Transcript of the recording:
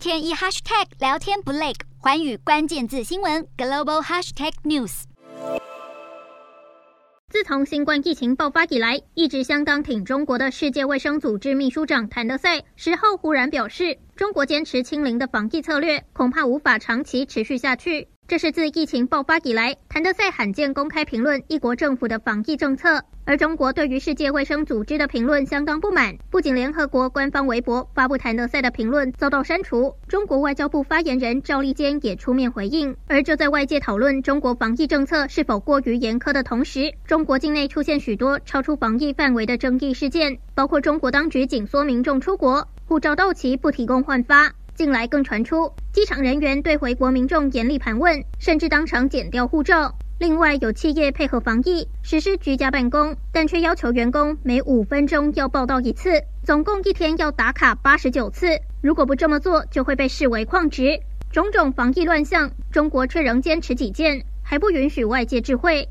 天一 hashtag 聊天不累，环宇关键字新闻 global hashtag news。自从新冠疫情爆发以来，一直相当挺中国的世界卫生组织秘书长谭德赛十号忽然表示，中国坚持清零的防疫策略恐怕无法长期持续下去。这是自疫情爆发以来，谭德赛罕见公开评论一国政府的防疫政策。而中国对于世界卫生组织的评论相当不满，不仅联合国官方微博发布谭德赛的评论遭到删除，中国外交部发言人赵立坚也出面回应。而就在外界讨论中国防疫政策是否过于严苛的同时，中国境内出现许多超出防疫范围的争议事件，包括中国当局紧缩民众出国，护照到期不提供换发。近来更传出，机场人员对回国民众严厉盘问，甚至当场剪掉护照。另外，有企业配合防疫实施居家办公，但却要求员工每五分钟要报到一次，总共一天要打卡八十九次。如果不这么做，就会被视为旷职。种种防疫乱象，中国却仍坚持己见，还不允许外界智慧。